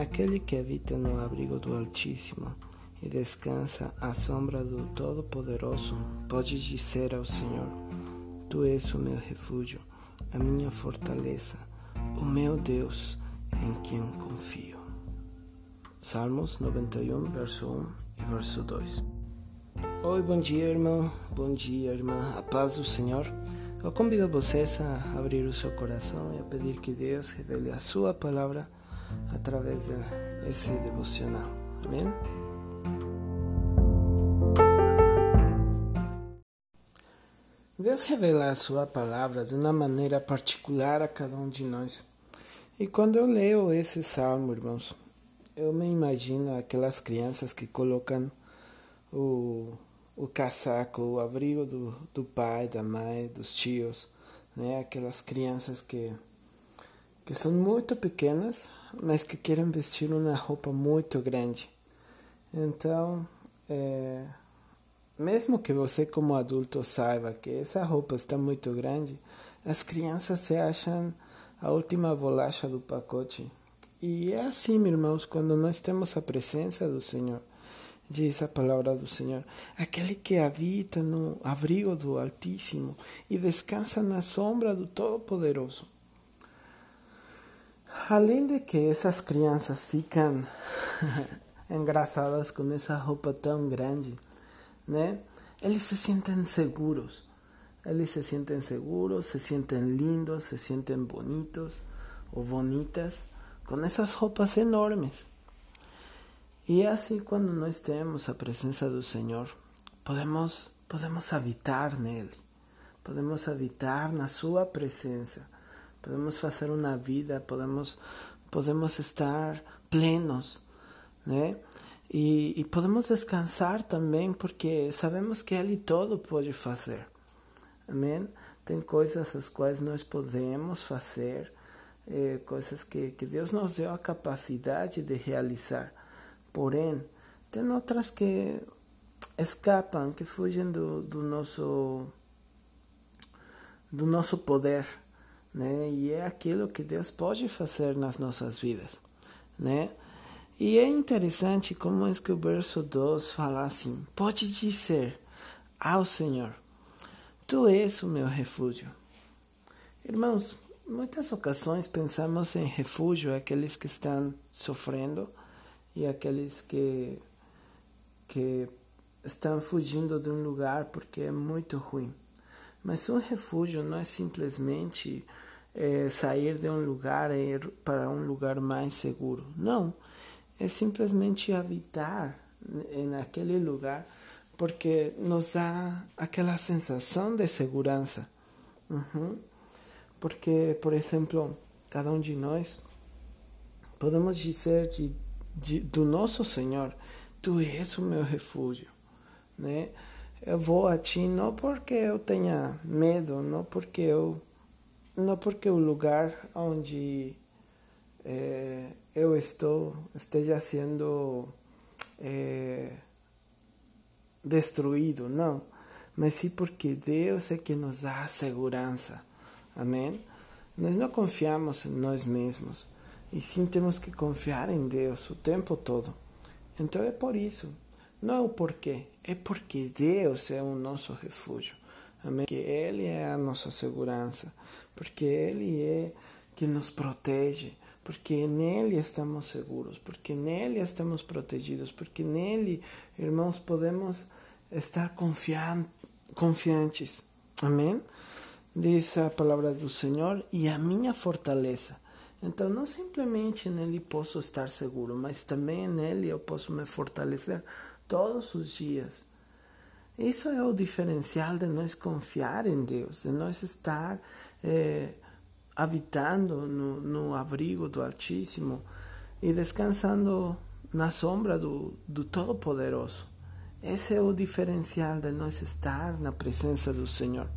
Aquele que habita no abrigo do Altíssimo e descansa à sombra do Todo-Poderoso pode dizer ao Senhor: Tu és o meu refúgio, a minha fortaleza, o meu Deus em quem confio. Salmos 91, verso 1 e verso 2. Oi, bom dia, irmão. Bom dia, irmã. A paz do Senhor. Eu convido vocês a abrir o seu coração e a pedir que Deus revele a sua palavra através desse devocional. Amém? Deus revela a sua palavra de uma maneira particular a cada um de nós. E quando eu leio esse salmo, irmãos, eu me imagino aquelas crianças que colocam o, o casaco, o abrigo do, do pai, da mãe, dos tios, né? Aquelas crianças que, que são muito pequenas, mas que querem vestir uma roupa muito grande. Então, é, mesmo que você como adulto saiba que essa roupa está muito grande, as crianças se acham a última bolacha do pacote. E é assim, meus irmãos, quando nós temos a presença do Senhor. Diz a palavra do Senhor: aquele que habita no abrigo do Altíssimo e descansa na sombra do Todo-Poderoso. Além de que essas crianças ficam engraçadas com essa roupa tão grande, né? Eles se sentem seguros. Eles se sentem seguros, se sentem lindos, se sentem bonitos ou bonitas com essas roupas enormes. E assim quando nós temos a presença do Senhor, podemos podemos habitar nele. Podemos habitar na sua presença podemos fazer uma vida, podemos, podemos estar plenos, né? E, e podemos descansar também, porque sabemos que Ele todo pode fazer. Amém? Tem coisas as quais nós podemos fazer, eh, coisas que, que Deus nos deu a capacidade de realizar. Porém, tem outras que escapam, que fugem do, do nosso do nosso poder né? E é aquilo que Deus pode fazer nas nossas vidas, né? E é interessante como é que o verso 2 fala assim: Pode dizer ao Senhor, Tu és o meu refúgio. Irmãos, muitas ocasiões pensamos em refúgio aqueles que estão sofrendo e aqueles que que estão fugindo de um lugar porque é muito ruim. Mas um refúgio não é simplesmente é, sair de um lugar e ir para um lugar mais seguro. Não, é simplesmente habitar naquele lugar porque nos dá aquela sensação de segurança. Uhum. Porque, por exemplo, cada um de nós podemos dizer de, de, do nosso Senhor: Tu és o meu refúgio, né? Eu vou a ti não porque eu tenha medo, não porque eu não porque o lugar onde é, eu estou esteja sendo é, destruído, não, mas sim porque Deus é que nos dá a segurança, amém? Nós não confiamos em nós mesmos, e sim temos que confiar em Deus o tempo todo. Então é por isso, não é o porquê, é porque Deus é o nosso refúgio. Amém? Que Ele é a nossa segurança, porque Ele é que nos protege, porque nele estamos seguros, porque nele estamos protegidos, porque nele, irmãos, podemos estar confian confiantes. Amém? Diz a palavra do Senhor e a minha fortaleza. Então, não simplesmente nele posso estar seguro, mas também nele eu posso me fortalecer todos os dias. Isso é o diferencial de nós confiar em Deus, de nós estar é, habitando no, no abrigo do Altíssimo e descansando na sombra do, do Todo-Poderoso. Esse é o diferencial de nós estar na presença do Senhor.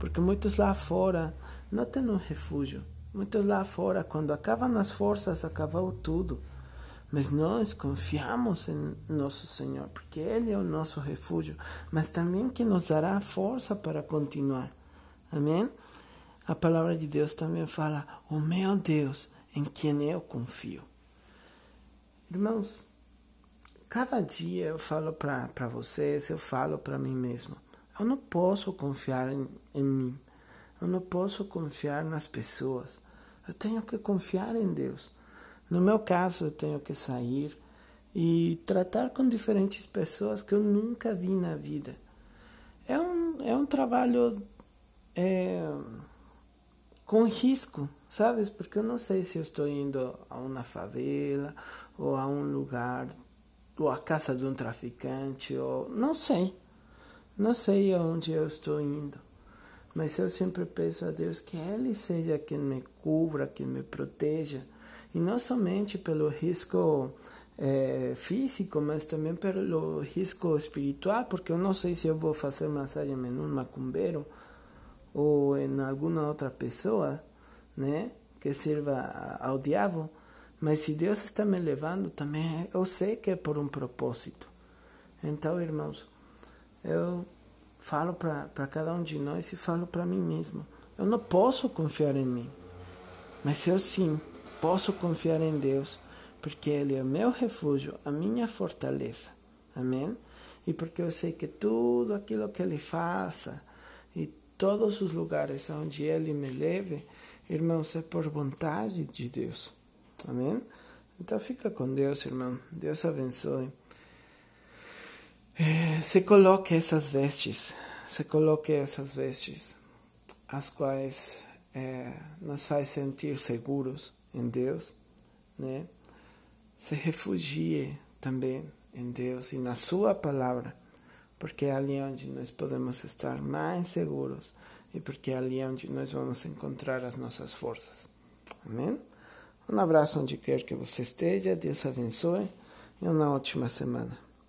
Porque muitos lá fora não têm um refúgio. Muitos lá fora, quando acabam as forças, acabou tudo. Mas nós confiamos em nosso Senhor, porque Ele é o nosso refúgio, mas também que nos dará força para continuar. Amém? A palavra de Deus também fala: O meu Deus, em quem eu confio. Irmãos, cada dia eu falo para vocês, eu falo para mim mesmo. Eu não posso confiar em, em mim. Eu não posso confiar nas pessoas. Eu tenho que confiar em Deus. No meu caso, eu tenho que sair e tratar com diferentes pessoas que eu nunca vi na vida. É um, é um trabalho é, com risco, sabes? Porque eu não sei se eu estou indo a uma favela ou a um lugar ou a casa de um traficante ou não sei. Não sei aonde eu estou indo. Mas eu sempre peço a Deus que Ele seja quem me cubra, quem me proteja. E não somente pelo risco é, físico, mas também pelo risco espiritual, porque eu não sei se eu vou fazer massagem em um macumbeiro ou em alguma outra pessoa, né, que sirva ao diabo, mas se Deus está me levando, também eu sei que é por um propósito. Então, irmãos, eu falo para cada um de nós e falo para mim mesmo. Eu não posso confiar em mim, mas eu sim posso confiar em Deus, porque Ele é o meu refúgio, a minha fortaleza. Amém? E porque eu sei que tudo aquilo que Ele faça e todos os lugares onde Ele me leve, irmãos, é por vontade de Deus. Amém? Então fica com Deus, irmão. Deus abençoe. É, se coloque essas vestes, se coloque essas vestes, as quais é, nos faz sentir seguros em Deus, né? Se refugie também em Deus e na Sua palavra, porque é ali onde nós podemos estar mais seguros e porque é ali onde nós vamos encontrar as nossas forças. Amém? Um abraço onde quer que você esteja, Deus abençoe e uma ótima semana.